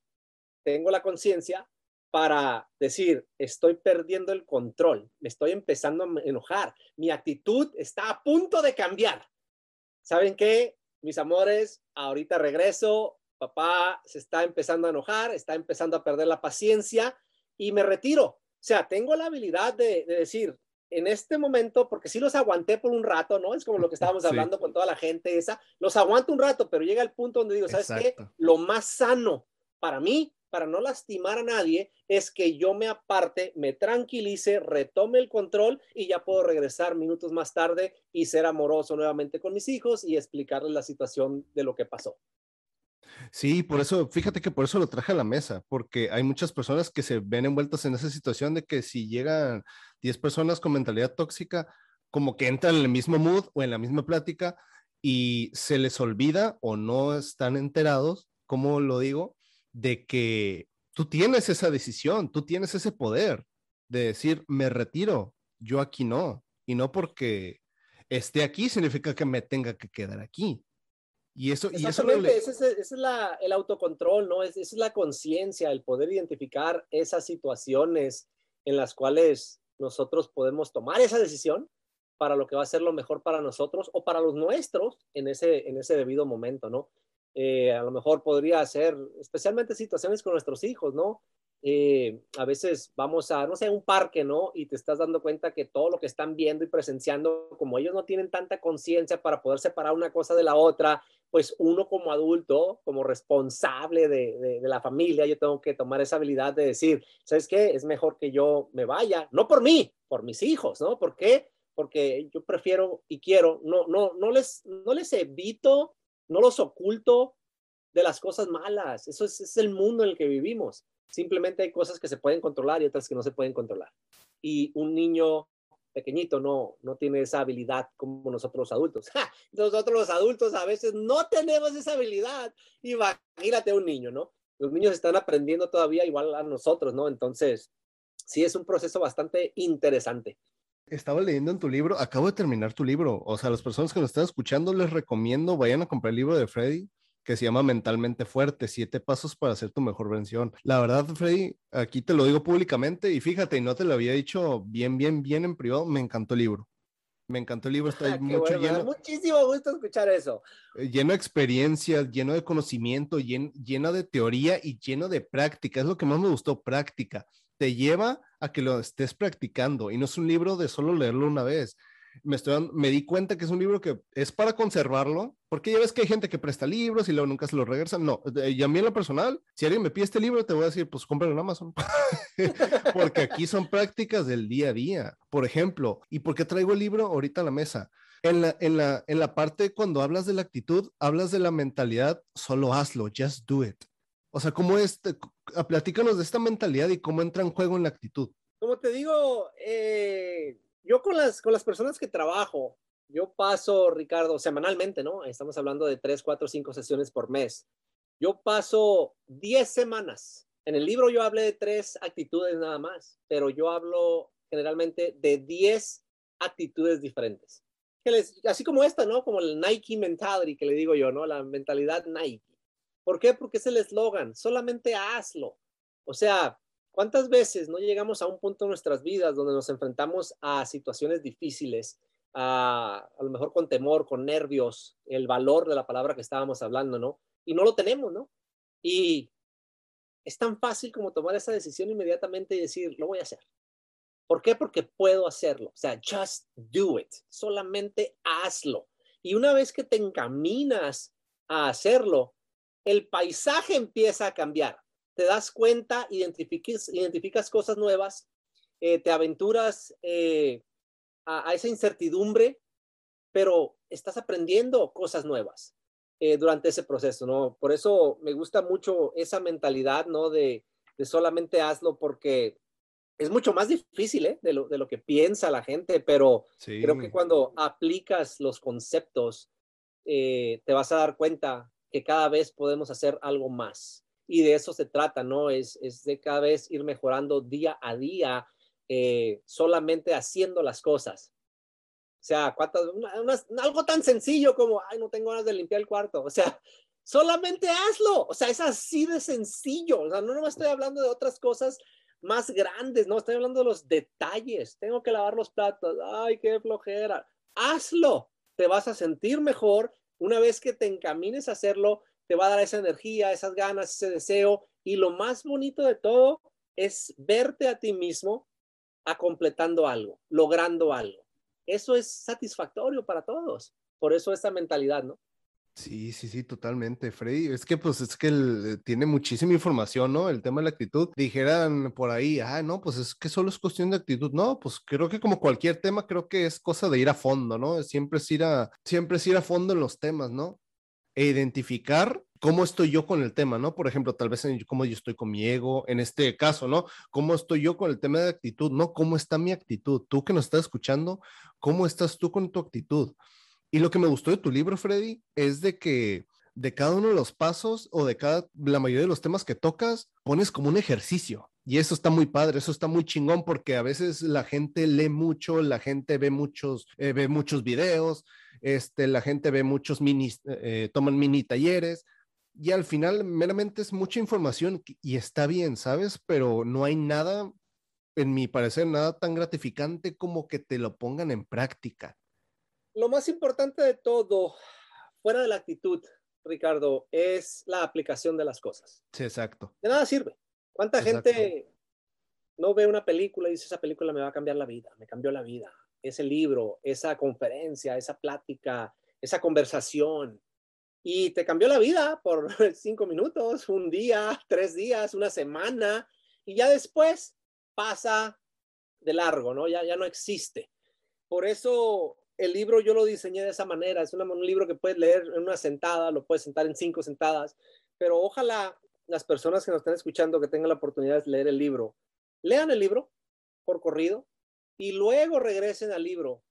tengo la conciencia para decir, estoy perdiendo el control, me estoy empezando a enojar, mi actitud está a punto de cambiar. ¿Saben qué? mis amores, ahorita regreso, papá se está empezando a enojar, está empezando a perder la paciencia y me retiro. O sea, tengo la habilidad de, decir, en este momento, porque sí los aguanté por un rato, ¿no? Es como lo que estábamos hablando con toda la gente esa, los aguanto un rato, pero llega el punto donde digo, ¿sabes qué? Lo más sano para mí para no lastimar a nadie es que yo me aparte, me tranquilice, retome el control y ya puedo regresar minutos más tarde y ser amoroso nuevamente con mis hijos y explicarles la situación de lo que pasó. Sí, por eso, fíjate que por eso lo traje a la mesa, porque hay muchas personas que se ven envueltas en esa situación de que si llegan 10 personas con mentalidad tóxica, como que entran en el mismo mood o en la misma plática y se les olvida o no están enterados, como lo digo, de que tú tienes esa decisión, tú tienes ese poder de decir, me retiro, yo aquí no. Y no porque esté aquí significa que me tenga que quedar aquí. Y eso, y eso ese, es, el autocontrol, ¿no? Es, es la conciencia, el poder identificar esas situaciones en las cuales nosotros podemos tomar esa decisión para lo que va a ser lo mejor para nosotros o para los nuestros en ese, en ese debido momento, ¿no? Eh, a lo mejor podría ser, especialmente situaciones con nuestros hijos, ¿no? Eh, a veces vamos a, no sé, un parque, ¿no? Y te estás dando cuenta que todo lo que están viendo y presenciando, como ellos no tienen tanta conciencia para poder separar una cosa de la otra, pues uno como adulto, como responsable de, la familia, yo tengo que tomar esa habilidad de decir, ¿sabes qué? Es mejor que yo me vaya, no por mí, por mis hijos, ¿no? ¿Por qué? Porque yo prefiero y quiero, no, no, no les, no les evito no los oculto de las cosas malas. Eso es, el mundo en el que vivimos. Simplemente hay cosas que se pueden controlar y otras que no se pueden controlar. Y un niño pequeñito no, no tiene esa habilidad como nosotros los adultos. Nosotros los adultos a veces no tenemos esa habilidad. Imagínate un niño, ¿no? Los niños están aprendiendo todavía igual a nosotros, ¿no? Entonces, sí es un proceso bastante interesante. Estaba leyendo en tu libro, acabo de terminar tu libro, o sea, las personas que nos están escuchando les recomiendo vayan a comprar el libro de Freddy que se llama Mentalmente Fuerte, siete pasos para hacer tu mejor versión. La verdad, Freddy, aquí te lo digo públicamente y fíjate, y no te lo había dicho bien, bien, bien en privado, me encantó el libro. Me encantó el libro, está mucho lleno. Muchísimo gusto escuchar eso. Eh, lleno de experiencias, lleno de conocimiento, lleno, lleno de teoría y lleno de práctica. Es lo que más me gustó, práctica. Te lleva a que lo estés practicando y no es un libro de solo leerlo una vez. Me, estoy, me di cuenta que es un libro que es para conservarlo, porque ya ves que hay gente que presta libros y luego nunca se los regresan. No, y a mí en lo personal, si alguien me pide este libro, te voy a decir, pues cómpralo en Amazon. porque aquí son prácticas del día a día. Por ejemplo, ¿y por qué traigo el libro ahorita a la mesa? En la, en, la, en la parte cuando hablas de la actitud, hablas de la mentalidad, solo hazlo, just do it. O sea, ¿cómo es? platícanos de esta mentalidad y cómo entra en juego en la actitud. Como te digo, eh, yo con las, con las personas que trabajo, yo paso, Ricardo, semanalmente, ¿no? Estamos hablando de tres, cuatro, cinco sesiones por mes. Yo paso diez semanas. En el libro yo hablé de tres actitudes nada más, pero yo hablo generalmente de diez actitudes diferentes. Que les, así como esta, ¿no? Como el Nike mentality que le digo yo, ¿no? La mentalidad Nike. ¿Por qué? Porque es el eslogan, solamente hazlo. O sea, ¿cuántas veces no llegamos a un punto en nuestras vidas donde nos enfrentamos a situaciones difíciles, a, a lo mejor con temor, con nervios, el valor de la palabra que estábamos hablando, ¿no? Y no lo tenemos, ¿no? Y es tan fácil como tomar esa decisión inmediatamente y decir, lo voy a hacer. ¿Por qué? Porque puedo hacerlo. O sea, just do it. Solamente hazlo. Y una vez que te encaminas a hacerlo, el paisaje empieza a cambiar. Te das cuenta, identificas, identificas cosas nuevas, eh, te aventuras eh, a, esa incertidumbre, pero estás aprendiendo cosas nuevas eh, durante ese proceso, ¿no? Por eso me gusta mucho esa mentalidad, ¿no? De, solamente hazlo porque es mucho más difícil, De lo, de lo que piensa la gente, pero creo que cuando aplicas los conceptos, te vas a dar cuenta que cada vez podemos hacer algo más. Y de eso se trata, ¿no? Es, es de cada vez ir mejorando día a día, eh, solamente haciendo las cosas. O sea, ¿cuántas, algo tan sencillo como, ay, no tengo ganas de limpiar el cuarto. O sea, solamente hazlo. O sea, es así de sencillo. O sea, no, no estoy hablando de otras cosas más grandes, no, estoy hablando de los detalles. Tengo que lavar los platos. Ay, qué flojera. Hazlo. Te vas a sentir mejor una vez que te encamines a hacerlo, te va a dar esa energía, esas ganas, ese deseo. Y lo más bonito de todo es verte a ti mismo a completando algo, logrando algo. Eso es satisfactorio para todos. Por eso esta mentalidad, ¿no? Sí, sí, sí, totalmente, Freddy. Es que pues es que él tiene muchísima información, ¿no? El tema de la actitud. Dijeran por ahí, ah, no, pues es que solo es cuestión de actitud. No, pues creo que como cualquier tema, creo que es cosa de ir a fondo, ¿no? Siempre es ir a, siempre es ir a fondo en los temas, ¿no? E identificar cómo estoy yo con el tema, ¿no? Por ejemplo, tal vez en cómo yo estoy con mi ego, en este caso, ¿no? ¿Cómo estoy yo con el tema de actitud? ¿No? ¿Cómo está mi actitud? Tú que nos estás escuchando, ¿cómo estás tú con tu actitud? Y lo que me gustó de tu libro, Freddy, es de que de cada uno de los pasos o de cada, la mayoría de los temas que tocas, pones como un ejercicio. Y eso está muy padre, eso está muy chingón porque a veces la gente lee mucho, la gente ve muchos, eh, ve muchos videos, este, la gente ve muchos mini, eh, toman mini talleres y al final meramente es mucha información y está bien, ¿sabes? Pero no hay nada, en mi parecer, nada tan gratificante como que te lo pongan en práctica lo más importante de todo, fuera de la actitud, Ricardo, es la aplicación de las cosas. Sí, exacto. De nada sirve. ¿Cuánta gente no ve una película y dice, esa película me va a cambiar la vida, me cambió la vida? Ese libro, esa conferencia, esa plática, esa conversación. Y te cambió la vida por cinco minutos, un día, tres días, una semana, y ya después pasa de largo, ¿no? Ya, ya no existe. Por eso el libro yo lo diseñé de esa manera. Es un libro que puedes leer en una sentada, lo puedes sentar en cinco sentadas, pero ojalá las personas que nos están escuchando que tengan la oportunidad de leer el libro, lean el libro por corrido y luego regresen al libro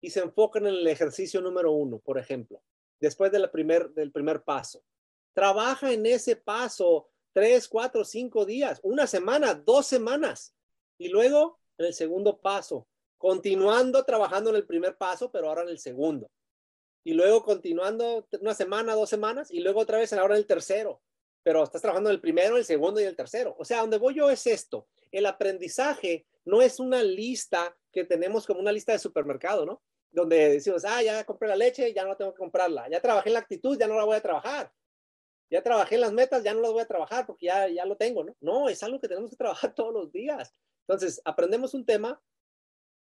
y se enfoquen en el ejercicio número uno, por ejemplo, después de primer, del primer paso. Trabaja en ese paso tres, cuatro, cinco días, una semana, dos semanas y luego en el segundo paso continuando trabajando en el primer paso, pero ahora en el segundo. Y luego continuando una semana, dos semanas, y luego otra vez ahora en el tercero. Pero estás trabajando en el primero, el segundo y el tercero. O sea, donde voy yo es esto. El aprendizaje no es una lista que tenemos como una lista de supermercado, ¿no? Donde decimos, ah, ya compré la leche, ya no tengo que comprarla. Ya trabajé en la actitud, ya no la voy a trabajar. Ya trabajé en las metas, ya no las voy a trabajar porque ya, ya lo tengo, ¿no? No, es algo que tenemos que trabajar todos los días. Entonces, aprendemos un tema,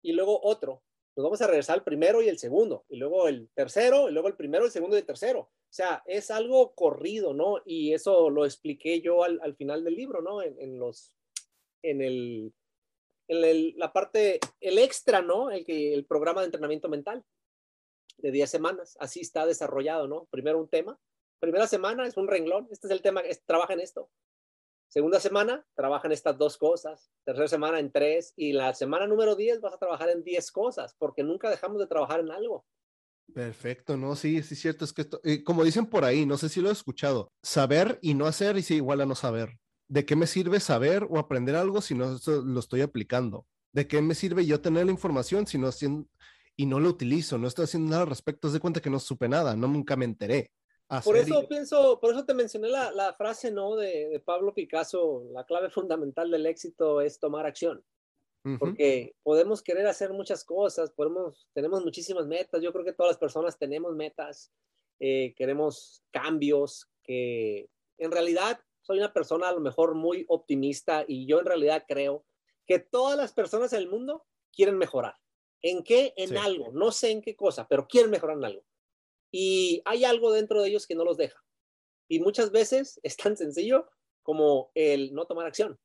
y luego otro, nos vamos a regresar al primero y el segundo, y luego el tercero, y luego el primero, el segundo y el tercero. O sea, es algo corrido, ¿no? Y eso lo expliqué yo al, al final del libro, ¿no? En, los, en el, en el, la parte, el extra, ¿no? El, que, el programa de entrenamiento mental de 10 semanas. Así está desarrollado, ¿no? Primero un tema. Primera semana es un renglón. Este es el tema, es, trabaja en esto. Segunda semana, trabaja en estas dos cosas. Tercera semana en tres. Y la semana número 10 vas a trabajar en 10 cosas, porque nunca dejamos de trabajar en algo. Perfecto, no, sí, sí, cierto. Es que, esto, eh, como dicen por ahí, no sé si lo he escuchado, saber y no hacer y sí, igual a no saber. ¿De qué me sirve saber o aprender algo si no lo estoy aplicando? ¿De qué me sirve yo tener la información si no y no lo utilizo? No estoy haciendo nada al respecto. De cuenta que no supe nada, no nunca me enteré. Por eso y... pienso, por eso te mencioné la, la frase, ¿no? De, de, Pablo Picasso, la clave fundamental del éxito es tomar acción. Uh -huh. Porque podemos querer hacer muchas cosas, podemos, tenemos muchísimas metas. Yo creo que todas las personas tenemos metas, eh, queremos cambios, que en realidad soy una persona a lo mejor muy optimista y yo en realidad creo que todas las personas en el mundo quieren mejorar. ¿En qué? En sí. algo. No sé en qué cosa, pero quieren mejorar en algo. Y hay algo dentro de ellos que no los deja. Y muchas veces es tan sencillo como el no tomar acción.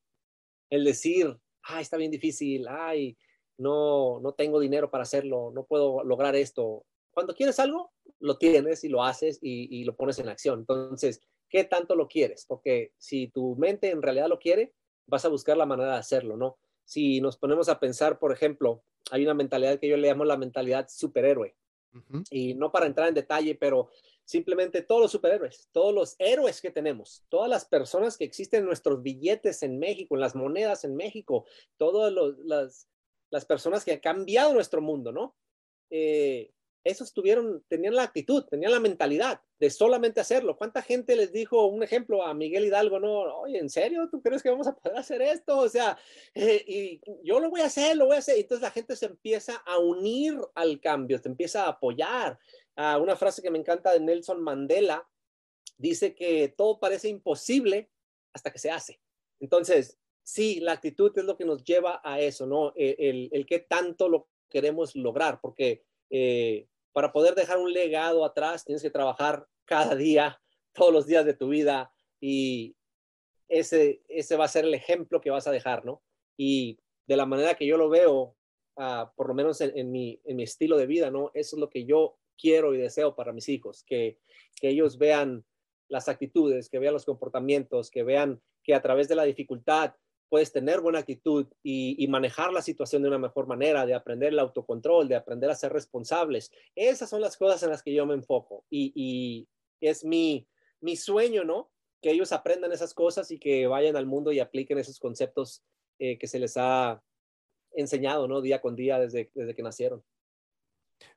El decir, ay, está bien difícil, ay, no, no tengo dinero para hacerlo, no puedo lograr esto. Cuando quieres algo, lo tienes y lo haces y, y lo pones en acción. Entonces, ¿qué tanto lo quieres? Porque si tu mente en realidad lo quiere, vas a buscar la manera de hacerlo, ¿no? Si nos ponemos a pensar, por ejemplo, hay una mentalidad que yo le llamo la mentalidad superhéroe. Uh -huh. Y no para entrar en detalle, pero simplemente todos los superhéroes, todos los héroes que tenemos, todas las personas que existen en nuestros billetes en México, en las monedas en México, todas las, las personas que han cambiado nuestro mundo, ¿no? Eh, esos tuvieron, tenían la actitud, tenían la mentalidad de solamente hacerlo. ¿Cuánta gente les dijo un ejemplo a Miguel Hidalgo? No, oye, ¿en serio? ¿Tú crees que vamos a poder hacer esto? O sea, eh, y yo lo voy a hacer, lo voy a hacer. Entonces la gente se empieza a unir al cambio, se empieza a apoyar. Uh, una frase que me encanta de Nelson Mandela dice que todo parece imposible hasta que se hace. Entonces, sí, la actitud es lo que nos lleva a eso, ¿no? El, el, el qué tanto lo queremos lograr, porque eh, para poder dejar un legado atrás tienes que trabajar cada día, todos los días de tu vida y ese, ese va a ser el ejemplo que vas a dejar, ¿no? Y de la manera que yo lo veo, uh, por lo menos en, en, mi, en mi estilo de vida, ¿no? Eso es lo que yo quiero y deseo para mis hijos, que, que ellos vean las actitudes, que vean los comportamientos, que vean que a través de la dificultad puedes tener buena actitud y, manejar la situación de una mejor manera, de aprender el autocontrol, de aprender a ser responsables. Esas son las cosas en las que yo me enfoco y, y es mi, mi sueño, ¿no? Que ellos aprendan esas cosas y que vayan al mundo y apliquen esos conceptos eh, que se les ha enseñado, ¿no? Día con día desde, desde que nacieron.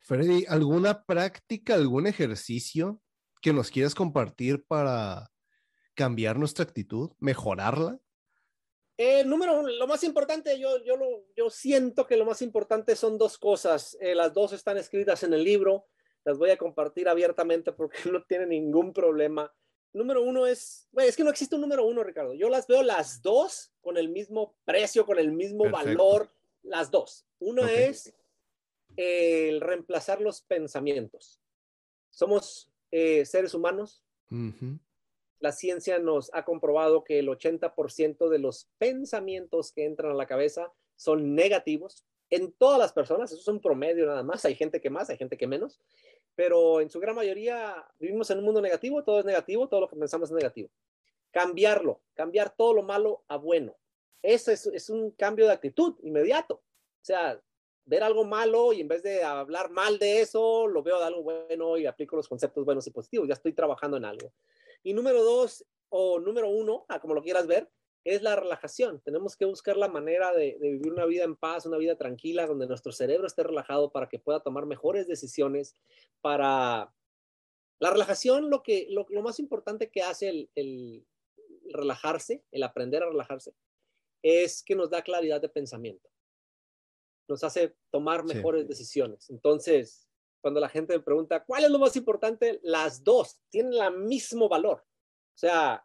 Freddy, ¿alguna práctica, algún ejercicio que nos quieras compartir para cambiar nuestra actitud, mejorarla? Eh, número uno, lo más importante, yo, yo, lo, yo siento que lo más importante son dos cosas. Eh, las dos están escritas en el libro. Las voy a compartir abiertamente porque no tiene ningún problema. Número uno es, bueno, es que no existe un número uno, Ricardo. Yo las veo las dos con el mismo precio, con el mismo Perfecto. valor, las dos. Uno okay. es el reemplazar los pensamientos. Somos eh, seres humanos. Uh -huh. La ciencia nos ha comprobado que el 80% de los pensamientos que entran a la cabeza son negativos en todas las personas. Eso es un promedio nada más. Hay gente que más, hay gente que menos. Pero en su gran mayoría vivimos en un mundo negativo. Todo es negativo. Todo lo que pensamos es negativo. Cambiarlo, cambiar todo lo malo a bueno. Eso es, es un cambio de actitud inmediato. O sea, ver algo malo y en vez de hablar mal de eso, lo veo de algo bueno y aplico los conceptos buenos y positivos. Ya estoy trabajando en algo. Y número dos, o número uno, a como lo quieras ver, es la relajación. Tenemos que buscar la manera de, vivir una vida en paz, una vida tranquila, donde nuestro cerebro esté relajado para que pueda tomar mejores decisiones. Para la relajación, lo, que, lo, más importante que hace el relajarse, el aprender a relajarse, es que nos da claridad de pensamiento nos hace tomar mejores sí. decisiones. Entonces, cuando la gente me pregunta, ¿cuál es lo más importante? Las dos tienen el mismo valor. O sea,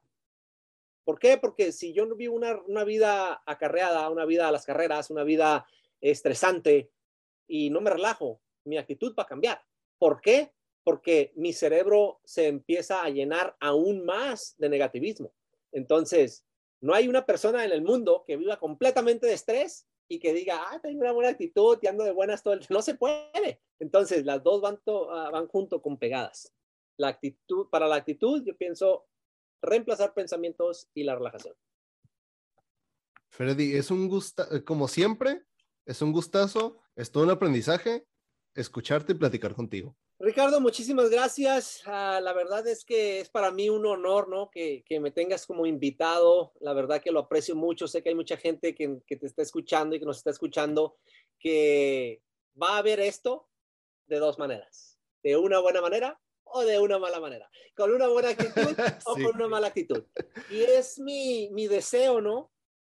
¿por qué? Porque si yo vivo una, una vida acarreada, una vida a las carreras, una vida estresante, y no me relajo, mi actitud va a cambiar. ¿Por qué? Porque mi cerebro se empieza a llenar aún más de negativismo. Entonces, no hay una persona en el mundo que viva completamente de estrés y que diga, ah, tengo una buena actitud y ando de buenas todo el No se puede. Entonces, las dos van, ah, van junto con pegadas. La actitud, para la actitud, yo pienso reemplazar pensamientos y la relajación. Freddy, es un gusto, eh, como siempre, es un gustazo, es todo un aprendizaje escucharte y platicar contigo. Ricardo, muchísimas gracias. Ah, la verdad es que es para mí un honor, ¿no? Que, que, me tengas como invitado. La verdad que lo aprecio mucho. Sé que hay mucha gente que, que, te está escuchando y que nos está escuchando que va a ver esto de dos maneras. De una buena manera o de una mala manera. Con una buena actitud o con una mala actitud. Y es mi, mi deseo, ¿no?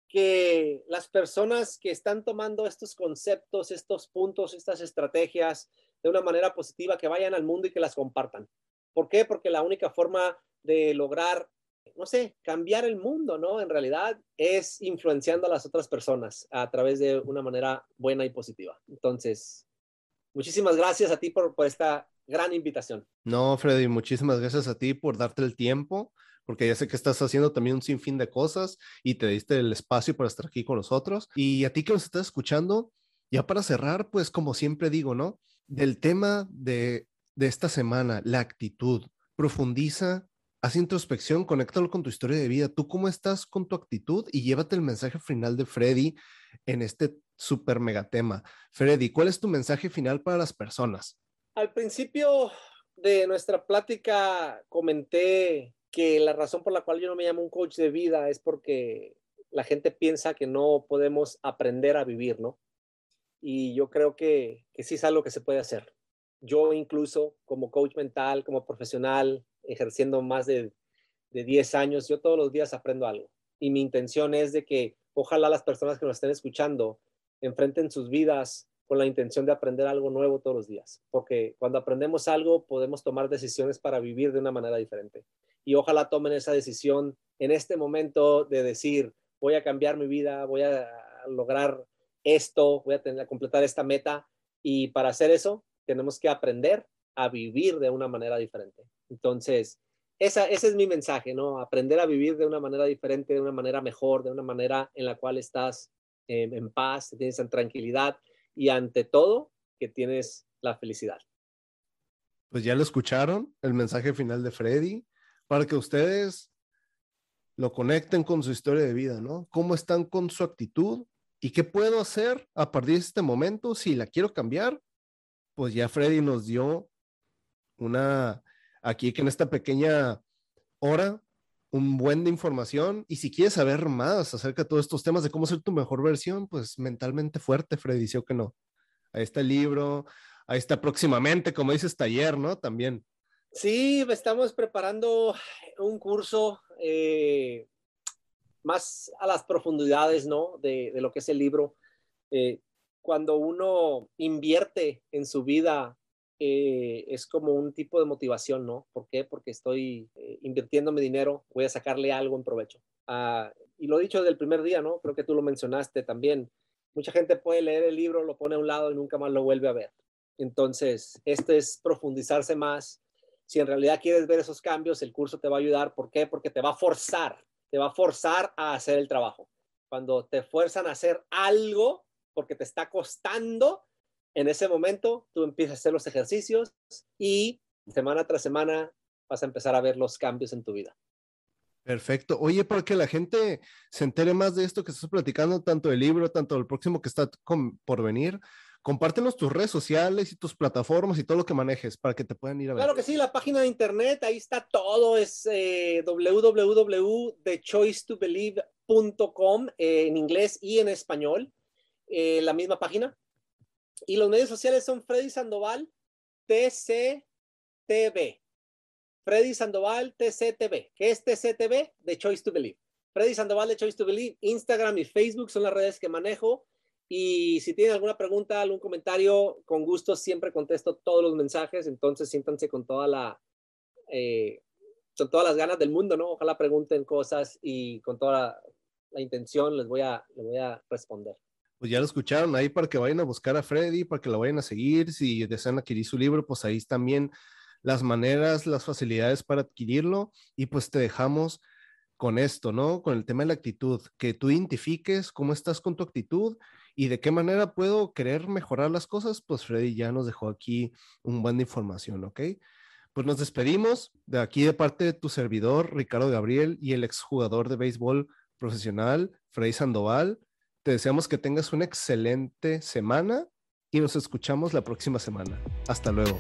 Que las personas que están tomando estos conceptos, estos puntos, estas estrategias, de una manera positiva, que vayan al mundo y que las compartan. ¿Por qué? Porque la única forma de lograr, no sé, cambiar el mundo, ¿no? En realidad es influenciando a las otras personas a través de una manera buena y positiva. Entonces, muchísimas gracias a ti por, por esta gran invitación. No, Freddy, muchísimas gracias a ti por darte el tiempo, porque ya sé que estás haciendo también un sinfín de cosas y te diste el espacio para estar aquí con nosotros. Y a ti que nos estás escuchando, ya para cerrar, pues como siempre digo, ¿no? Del tema de, esta semana, la actitud. Profundiza, haz introspección, conéctalo con tu historia de vida. ¿Tú cómo estás con tu actitud? Y llévate el mensaje final de Freddy en este super mega tema. Freddy, ¿cuál es tu mensaje final para las personas? Al principio de nuestra plática comenté que la razón por la cual yo no me llamo un coach de vida es porque la gente piensa que no podemos aprender a vivir, ¿no? Y yo creo que, que sí es algo que se puede hacer. Yo incluso como coach mental, como profesional, ejerciendo más de, de 10 años, yo todos los días aprendo algo. Y mi intención es de que ojalá las personas que nos estén escuchando enfrenten sus vidas con la intención de aprender algo nuevo todos los días, porque cuando aprendemos algo podemos tomar decisiones para vivir de una manera diferente. Y ojalá tomen esa decisión en este momento de decir, voy a cambiar mi vida, voy a lograr esto, voy a tener que completar esta meta y para hacer eso tenemos que aprender a vivir de una manera diferente. Entonces, esa, ese es mi mensaje, ¿no? Aprender a vivir de una manera diferente, de una manera mejor, de una manera en la cual estás en paz, tienes en tranquilidad y ante todo que tienes la felicidad. Pues ya lo escucharon, el mensaje final de Freddy, para que ustedes lo conecten con su historia de vida, ¿no? ¿Cómo están con su actitud? ¿Y qué puedo hacer a partir de este momento? Si la quiero cambiar, pues ya Freddy nos dio una, aquí que en esta pequeña hora, un buen de información. Y si quieres saber más acerca de todos estos temas de cómo ser tu mejor versión, pues mentalmente fuerte, Freddy, ¿sí o que no? Ahí está el libro, ahí está próximamente, como dices, taller, ¿no? También. Sí, estamos preparando un curso eh, más a las profundidades, ¿no? De, lo que es el libro. Eh, cuando uno invierte en su vida, eh, es como un tipo de motivación, ¿no? ¿Por qué? Porque estoy eh, invirtiendo mi dinero, voy a sacarle algo en provecho. Ah, y lo he dicho desde el primer día, ¿no? Creo que tú lo mencionaste también. Mucha gente puede leer el libro, lo pone a un lado y nunca más lo vuelve a ver. Entonces, esto es profundizarse más. Si en realidad quieres ver esos cambios, el curso te va a ayudar. ¿Por qué? Porque te va a forzar te va a forzar a hacer el trabajo. Cuando te fuerzan a hacer algo porque te está costando, en ese momento tú empiezas a hacer los ejercicios y semana tras semana vas a empezar a ver los cambios en tu vida. Perfecto. Oye, para que la gente se entere más de esto que estás platicando, tanto del libro, tanto del próximo que está por venir, compártenos tus redes sociales y tus plataformas y todo lo que manejes para que te puedan ir a ver. Claro que sí, la página de internet, ahí está todo, es eh, www.thechoicetobelieve.com eh, en inglés y en español, eh, la misma página. Y los medios sociales son Freddy Sandoval, TCTV. Freddy Sandoval, TCTV. ¿Qué es TCTV? The Choice to Believe. Freddy Sandoval, The Choice to Believe. Instagram y Facebook son las redes que manejo. Y si tienen alguna pregunta, algún comentario, con gusto siempre contesto todos los mensajes. Entonces siéntanse con toda la, eh, con todas las ganas del mundo, ¿no? Ojalá pregunten cosas y con toda la, intención les voy a, les voy a responder. Pues ya lo escucharon ahí para que vayan a buscar a Freddy, para que lo vayan a seguir. Si desean adquirir su libro, pues ahí también las maneras, las facilidades para adquirirlo. Y pues te dejamos con esto, ¿no? Con el tema de la actitud, que tú identifiques cómo estás con tu actitud y de qué manera puedo querer mejorar las cosas, pues Freddy ya nos dejó aquí un buen de información, ¿ok? Pues nos despedimos de aquí de parte de tu servidor, Ricardo Gabriel, y el exjugador de béisbol profesional, Freddy Sandoval. Te deseamos que tengas una excelente semana y nos escuchamos la próxima semana. Hasta luego.